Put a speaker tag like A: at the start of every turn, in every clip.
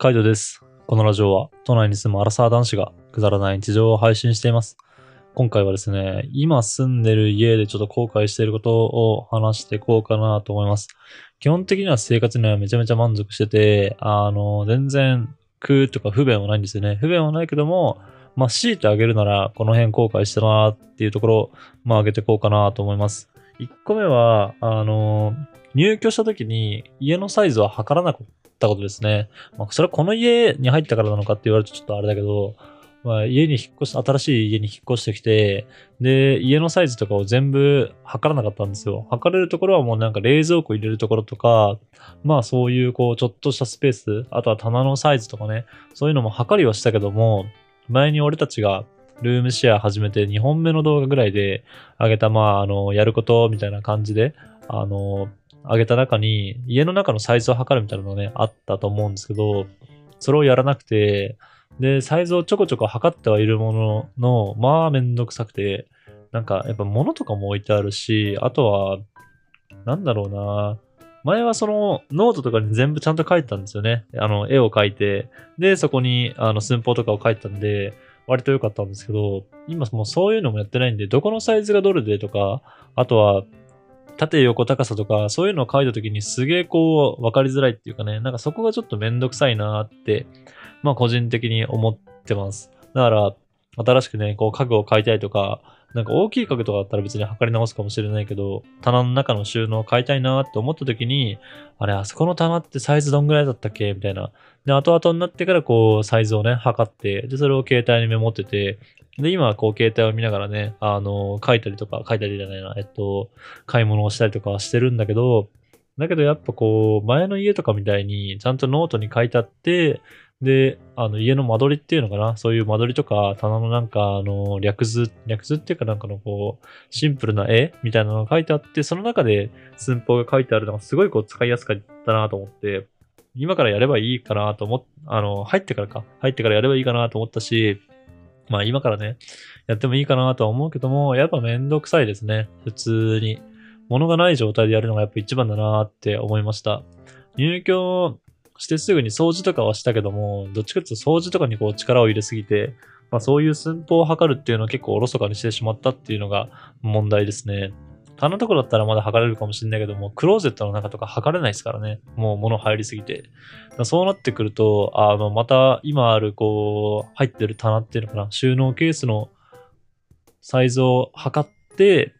A: カイトです。このラジオは都内に住むアラサー男子がくだらない日常を配信しています。今回はですね、今住んでる家でちょっと後悔していることを話していこうかなと思います。基本的には生活にはめちゃめちゃ満足してて、あの、全然苦とか不便はないんですよね。不便はないけども、まあ、強いてあげるなら、この辺後悔したなっていうところを、まあ、上げていこうかなと思います。1個目は、あの、入居した時に家のサイズは測らなかったことですね。まあ、それはこの家に入ったからなのかって言われるとちょっとあれだけど、まあ、家に引っ越し、新しい家に引っ越してきて、で、家のサイズとかを全部測らなかったんですよ。測れるところはもうなんか冷蔵庫入れるところとか、まあそういうこうちょっとしたスペース、あとは棚のサイズとかね、そういうのも測りはしたけども、前に俺たちがルームシェア始めて2本目の動画ぐらいで上げた、まああの、やることみたいな感じで、あの、上げた中に家の中のサイズを測るみたいなのがね、あったと思うんですけど、それをやらなくて、で、サイズをちょこちょこ測ってはいるものの、まあめんどくさくて、なんかやっぱ物とかも置いてあるし、あとは、なんだろうな前はそのノートとかに全部ちゃんと書いてたんですよね。あの、絵を描いて、で、そこにあの寸法とかを書いてたんで、割と良かったんですけど、今もうそういうのもやってないんで、どこのサイズがどれでとか、あとは、縦横高さとか、そういうのを書いたときにすげえこう、わかりづらいっていうかね、なんかそこがちょっとめんどくさいなって、まあ個人的に思ってます。だから、新しくね、こう家具を買いたいとか、なんか大きい家具とかだったら別に測り直すかもしれないけど、棚の中の収納を買いたいなって思った時に、あれ、あそこの棚ってサイズどんぐらいだったっけみたいな。で、後々になってからこう、サイズをね、測って、で、それを携帯にメモってて、で、今はこう、携帯を見ながらね、あの、書いたりとか、書いたりじゃないな、えっと、買い物をしたりとかしてるんだけど、だけどやっぱこう、前の家とかみたいに、ちゃんとノートに書いてあって、で、あの、家の間取りっていうのかなそういう間取りとか、棚のなんか、あの、略図、略図っていうかなんかのこう、シンプルな絵みたいなのが書いてあって、その中で寸法が書いてあるのがすごいこう、使いやすかったなと思って、今からやればいいかなと思っ、あの、入ってからか。入ってからやればいいかなと思ったし、まあ今からね、やってもいいかなとは思うけども、やっぱめんどくさいですね。普通に。物がない状態でやるのがやっぱ一番だなって思いました。入居してすぐに掃除とかはしたけども、どっちかっていうと掃除とかにこう力を入れすぎて、まあそういう寸法を測るっていうのは結構おろそかにしてしまったっていうのが問題ですね。棚とかだったらまだ測れるかもしれないけども、クローゼットの中とか測れないですからね。もう物入りすぎて。そうなってくると、あの、また今あるこう、入ってる棚っていうのかな、収納ケースのサイズを測って、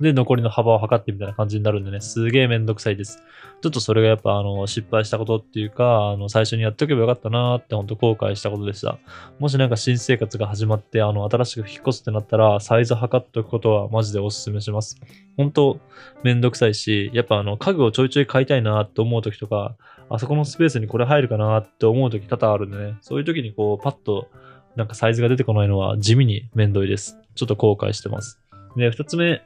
A: で、残りの幅を測ってみたいな感じになるんでね、すげえめんどくさいです。ちょっとそれがやっぱあの、失敗したことっていうか、あの、最初にやっておけばよかったなーって本当後悔したことでした。もしなんか新生活が始まって、あの、新しく引っ越すってなったら、サイズ測っておくことはマジでお勧めします。本当めんどくさいし、やっぱあの、家具をちょいちょい買いたいなって思う時とか、あそこのスペースにこれ入るかなって思う時多々あるんでね、そういう時にこう、パッと、なんかサイズが出てこないのは地味にめんどいです。ちょっと後悔してます。で、二つ目、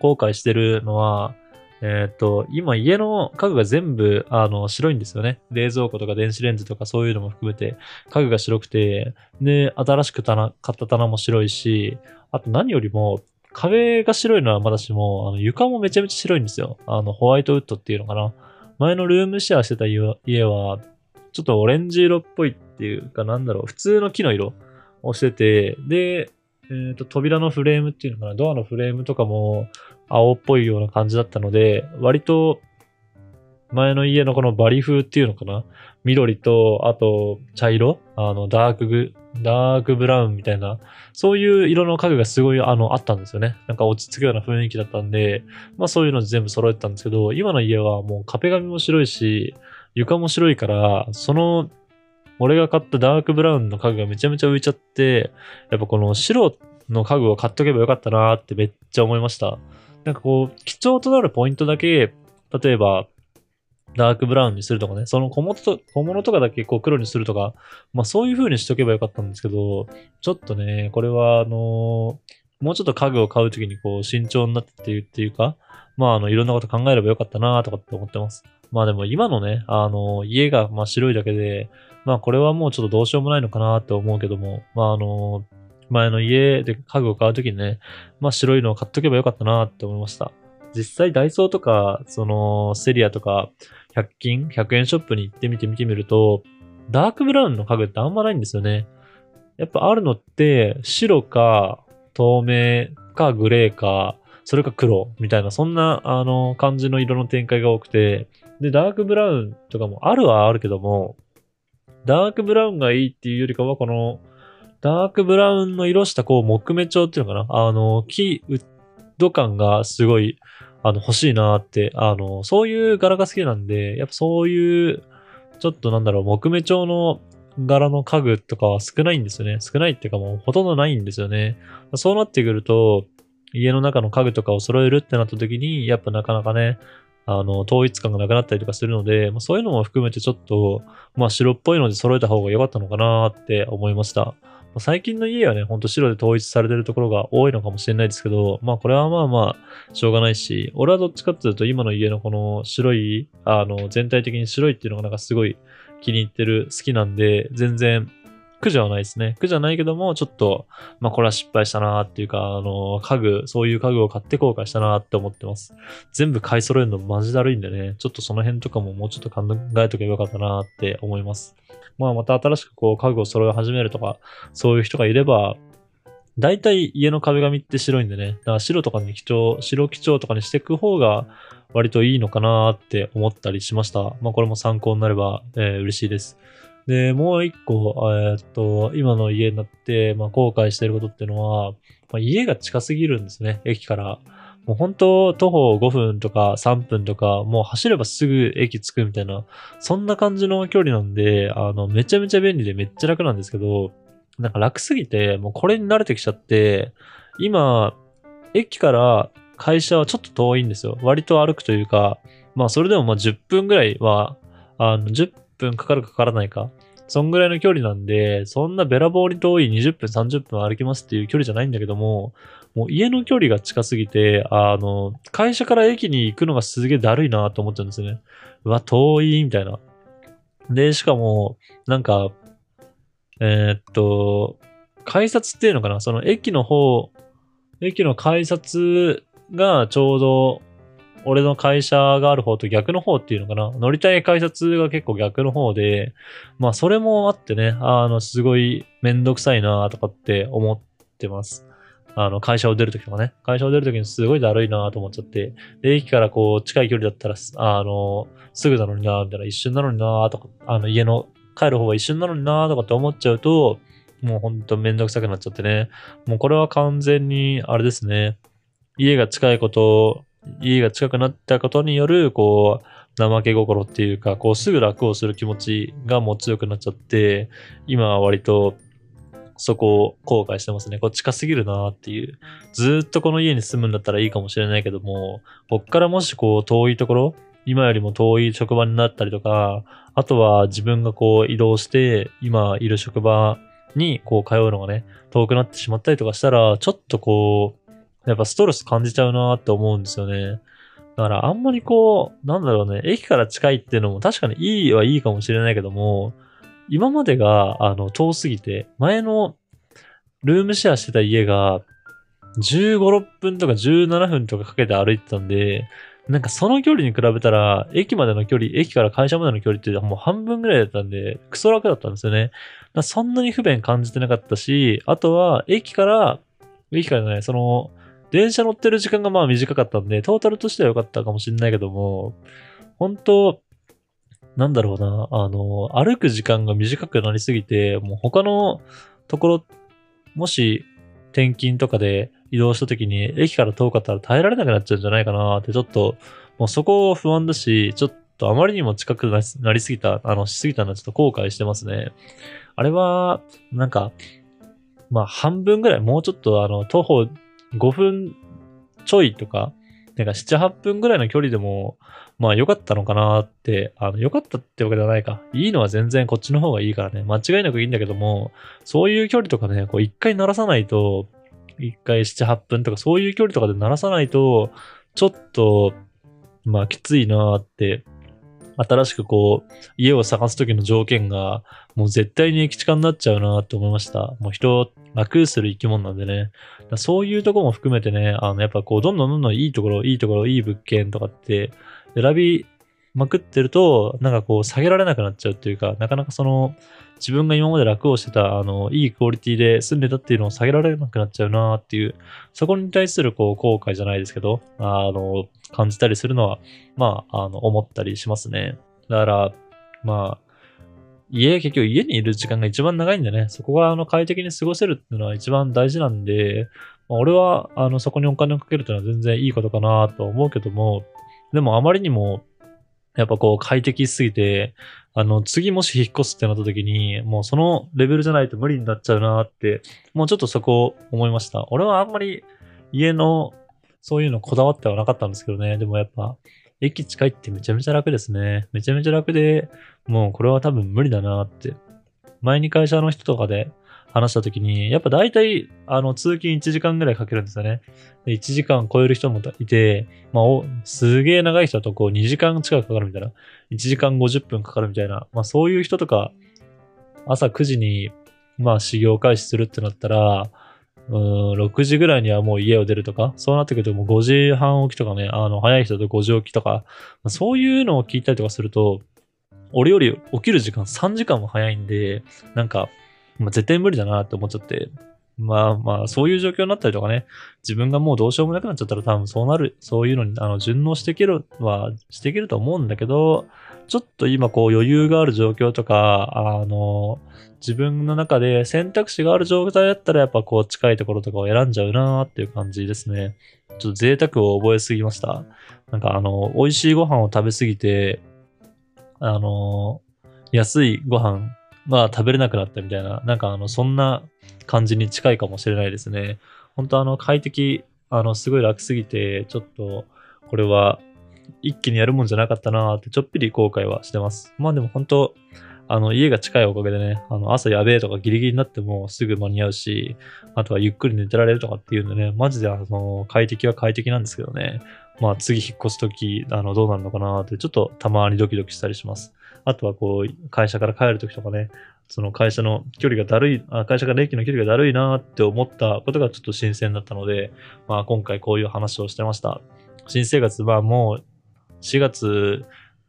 A: 後悔してるのは、えっ、と、今家の家具が全部、あの、白いんですよね。冷蔵庫とか電子レンジとかそういうのも含めて、家具が白くて、で、新しく棚、買った棚も白いし、あと何よりも、壁が白いのはまだしも、あの床もめちゃめちゃ白いんですよ。あの、ホワイトウッドっていうのかな。前のルームシェアしてた家、家はちょっとオレンジ色っぽいっていうか、なんだろう、普通の木の色をしてて、で、えっ、と、扉のフレームっていうのかな、ドアのフレームとかも青っぽいような感じだったので、割と前の家のこのバリ風っていうのかな？緑と、あと茶色？あの、ダークグ、ダークブラウンみたいな、そういう色の家具がすごいあの、あったんですよね。なんか落ち着くような雰囲気だったんで、まあそういうの全部揃えてたんですけど、今の家はもう壁紙も白いし、床も白いから、その、俺が買ったダークブラウンの家具がめちゃめちゃ浮いちゃって、やっぱこの白の家具を買っとけばよかったなーってめっちゃ思いました。なんかこう、貴重となるポイントだけ、例えば、ダークブラウンにするとかね、その小物と小物とかだけこう黒にするとか、まあそういう風にしとけばよかったんですけど、ちょっとね、これはあのーもうちょっと家具を買うときにこう慎重になってっていうっていうか、まああのいろんなこと考えればよかったなとかって思ってます。まあでも今のね、あの家がまあ白いだけで、まあこれはもうちょっとどうしようもないのかなって思うけども、まああの前の家で家具を買うときにね、まあ白いのを買っとけばよかったなって思いました。実際ダイソーとか、そのセリアとか、100均、100円ショップに行ってみて見てみると、ダークブラウンの家具ってあんまないんですよね。やっぱあるのって白か透明かグレーか、それか黒みたいな、そんなあの感じの色の展開が多くて、で、ダークブラウンとかもあるはあるけども、ダークブラウンがいいっていうよりかは、この、ダークブラウンの色したこう木目調っていうのかな？あの、木、ウッド感がすごい、あの、欲しいなって、あの、そういう柄が好きなんで、やっぱそういう、ちょっとなんだろう、木目調の柄の家具とかは少ないんですよね。少ないっていうかもうほとんどないんですよね。そうなってくると、家の中の家具とかを揃えるってなった時に、やっぱなかなかね、あの、統一感がなくなったりとかするので、まあ、そういうのも含めてちょっと、まあ白っぽいので揃えた方が良かったのかなって思いました。最近の家はね、ほんと白で統一されてるところが多いのかもしれないですけど、まあこれはまあまあ、しょうがないし、俺はどっちかっていうと今の家のこの白い、あの、全体的に白いっていうのがなんかすごい気に入ってる、好きなんで、全然苦じゃないですね。苦じゃないけども、ちょっと、まあこれは失敗したなっていうか、あの、家具、そういう家具を買って後悔したなって思ってます。全部買い揃えるのマジだるいんでね、ちょっとその辺とかももうちょっと考えとけばよかったなって思います。まあまた新しくこう家具を揃え始めるとか、そういう人がいれば、大体家の壁紙って白いんでね、だから白とかに基調、白基調とかにしていく方が割といいのかなって思ったりしました。まあこれも参考になれば、えー、嬉しいです。で、もう一個、え、っと、今の家になって、まあ、後悔してることっていうのは、まあ、家が近すぎるんですね、駅から。もう本当、徒歩5分とか3分とか、もう走ればすぐ駅着くみたいな、そんな感じの距離なんで、あの、めちゃめちゃ便利でめっちゃ楽なんですけど、なんか楽すぎて、もうこれに慣れてきちゃって、今、駅から会社はちょっと遠いんですよ。割と歩くというか、まあそれでもまあ10分ぐらいは、あの、10分かかるかからないか。そんぐらいの距離なんで、そんなべらぼうに遠い20分、30分歩きますっていう距離じゃないんだけども、もう家の距離が近すぎて、あの、会社から駅に行くのがすげえだるいなと思っちゃうんですね。うわ、遠い、みたいな。で、しかも、なんか、えー、っと、改札っていうのかな？その駅の方、駅の改札がちょうど俺の会社がある方と逆の方っていうのかな？乗りたい改札が結構逆の方で、まあそれもあってね、あの、すごいめんどくさいなとかって思ってます。あの、会社を出るときとかね。会社を出るときにすごいだるいなと思っちゃって。で、駅からこう、近い距離だったら、あの、すぐなのになみたいな、一瞬なのになとか、あの、家の帰る方が一瞬なのになとかって思っちゃうと、もうほんとめんどくさくなっちゃってね。もうこれは完全に、あれですね。家が近いこと家が近くなったことによる、こう、怠け心っていうか、こう、すぐ楽をする気持ちがもう強くなっちゃって、今は割と、そこを後悔してますね。こう近すぎるなっていう。ずっとこの家に住むんだったらいいかもしれないけども、こっからもしこう遠いところ、今よりも遠い職場になったりとか、あとは自分がこう移動して、今いる職場にこう通うのがね、遠くなってしまったりとかしたら、ちょっとこう、やっぱストレス感じちゃうなって思うんですよね。だからあんまりこう、なんだろうね、駅から近いっていうのも確かにいいはいいかもしれないけども、今までが、あの、遠すぎて、前のルームシェアしてた家が、15、6分とか17分とかかけて歩いてたんで、なんかその距離に比べたら、駅までの距離、駅から会社までの距離ってもう半分ぐらいだったんで、クソ楽だったんですよね。そんなに不便感じてなかったし、あとは、駅から、駅からね、その、電車乗ってる時間がまあ短かったんで、トータルとしては良かったかもしれないけども、本当なんだろうな、あの、歩く時間が短くなりすぎて、もう他のところ、もし転勤とかで移動した時に駅から遠かったら耐えられなくなっちゃうんじゃないかなって、ちょっと、もうそこ不安だし、ちょっとあまりにも近くなりすぎた、あの、しすぎたのはちょっと後悔してますね。あれは、なんか、まあ半分ぐらい、もうちょっとあの、徒歩5分ちょいとか、なんか7、8分ぐらいの距離でも、まあ良かったのかなって、あの、良かったってわけではないか。いいのは全然こっちの方がいいからね。間違いなくいいんだけども、そういう距離とかね、こう一回鳴らさないと、一回7、8分とかそういう距離とかで鳴らさないと、ちょっと、まあきついなって新しくこう、家を探すときの条件が、もう絶対に駅近になっちゃうなって思いました。もう人を楽する生き物なんでね。そういうとこも含めてね、あの、やっぱこう、どんどんどんどんいいところ、いいところ、いい物件とかって、選びまくってると、なんかこう下げられなくなっちゃうっていうか、なかなかその、自分が今まで楽をしてた、あの、いいクオリティで住んでたっていうのを下げられなくなっちゃうなっていう、そこに対するこう後悔じゃないですけど、あの、感じたりするのは、まあ、あの、思ったりしますね。だから、まあ、家、結局家にいる時間が一番長いんでね、そこがあの快適に過ごせるっていうのは一番大事なんで、まあ、俺はあのそこにお金をかけるというのは全然いいことかなと思うけども、でもあまりにもやっぱこう快適すぎて、あの、次もし引っ越すってなった時に、もうそのレベルじゃないと無理になっちゃうなって、もうちょっとそこを思いました。俺はあんまり家のそういうのこだわってはなかったんですけどね。でもやっぱ、駅近いってめちゃめちゃ楽ですね。めちゃめちゃ楽で、もうこれは多分無理だなって。前に会社の人とかで話した時に、やっぱ大体、あの、通勤1時間ぐらいかけるんですよね。で1時間超える人もいて、まあ、すげえ長い人だとこう2時間近くかかるみたいな。1時間50分かかるみたいな。まあ、そういう人とか、朝9時に、まあ、修行開始するってなったら、うん、6時ぐらいにはもう家を出るとか、そうなってくるともう5時半起きとかね、あの、早い人と5時起きとか、そういうのを聞いたりとかすると、俺より起きる時間3時間も早いんで、なんか、まあ、絶対無理だなって思っちゃって、まあまあ、そういう状況になったりとかね、自分がもうどうしようもなくなっちゃったら多分そうなる、そういうのにあの順応していけるはしていけると思うんだけど、ちょっと今こう余裕がある状況とか、あの、自分の中で選択肢がある状態だったらやっぱこう近いところとかを選んじゃうなーっていう感じですね。ちょっと贅沢を覚えすぎました。なんかあの、美味しいご飯を食べすぎて、あの、安いご飯が食べれなくなったみたいな、なんかあの、そんな感じに近いかもしれないですね。本当あの、快適、あの、すごい楽すぎて、ちょっと、これは、一気にやるもんじゃなかったなーって、ちょっぴり後悔はしてます。まあでも本当、あの、家が近いおかげでね、あの、朝やべえとかギリギリになってもすぐ間に合うし、あとはゆっくり寝てられるとかっていうんでね、マジであの、快適は快適なんですけどね。まあ次引っ越すとき、あの、どうなるのかなって、ちょっとたまにドキドキしたりします。あとはこう、会社から帰るときとかね、その会社の距離がだるい、あ会社から駅の距離がだるいなって思ったことがちょっと新鮮だったので、まあ今回こういう話をしてました。新生活はもう4月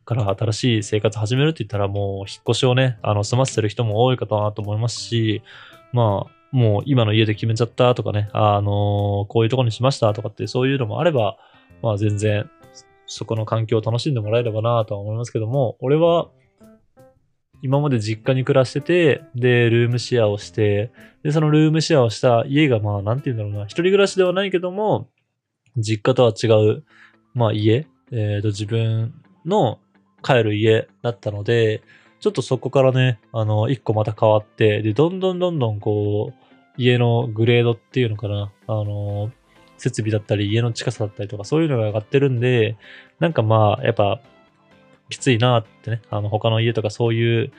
A: から新しい生活始めるって言ったらもう引っ越しをね、あの済ませてる人も多いかなと思いますし、まあもう今の家で決めちゃったとかね、あのこういうとこにしましたとかってそういうのもあれば、まあ全然そこの環境を楽しんでもらえればなとは思いますけども、俺は今まで実家に暮らしてて、で、ルームシェアをして、で、そのルームシェアをした家が、まあ、なんて言うんだろうな、一人暮らしではないけども、実家とは違う、まあ、家、えっ、ー、と、自分の帰る家だったので、ちょっとそこからね、あの、一個また変わって、で、どんどんどんどんこう、家のグレードっていうのかな、あの、設備だったり、家の近さだったりとか、そういうのが上がってるんで、なんかまあ、やっぱ、きついなってね、あの、他の家とかそういう、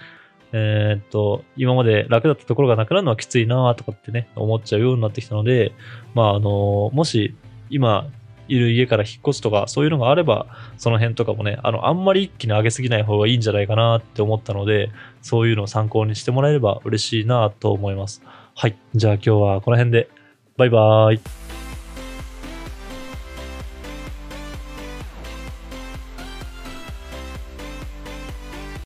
A: えー、っと、今まで楽だったところがなくなるのはきついなとかってね、思っちゃうようになってきたので、まあ、あの、もし、今、いる家から引っ越すとか、そういうのがあれば、その辺とかもね、あの、あんまり一気に上げすぎない方がいいんじゃないかなって思ったので、そういうのを参考にしてもらえれば嬉しいなと思います。はい。じゃあ今日はこの辺で、バイバーイ。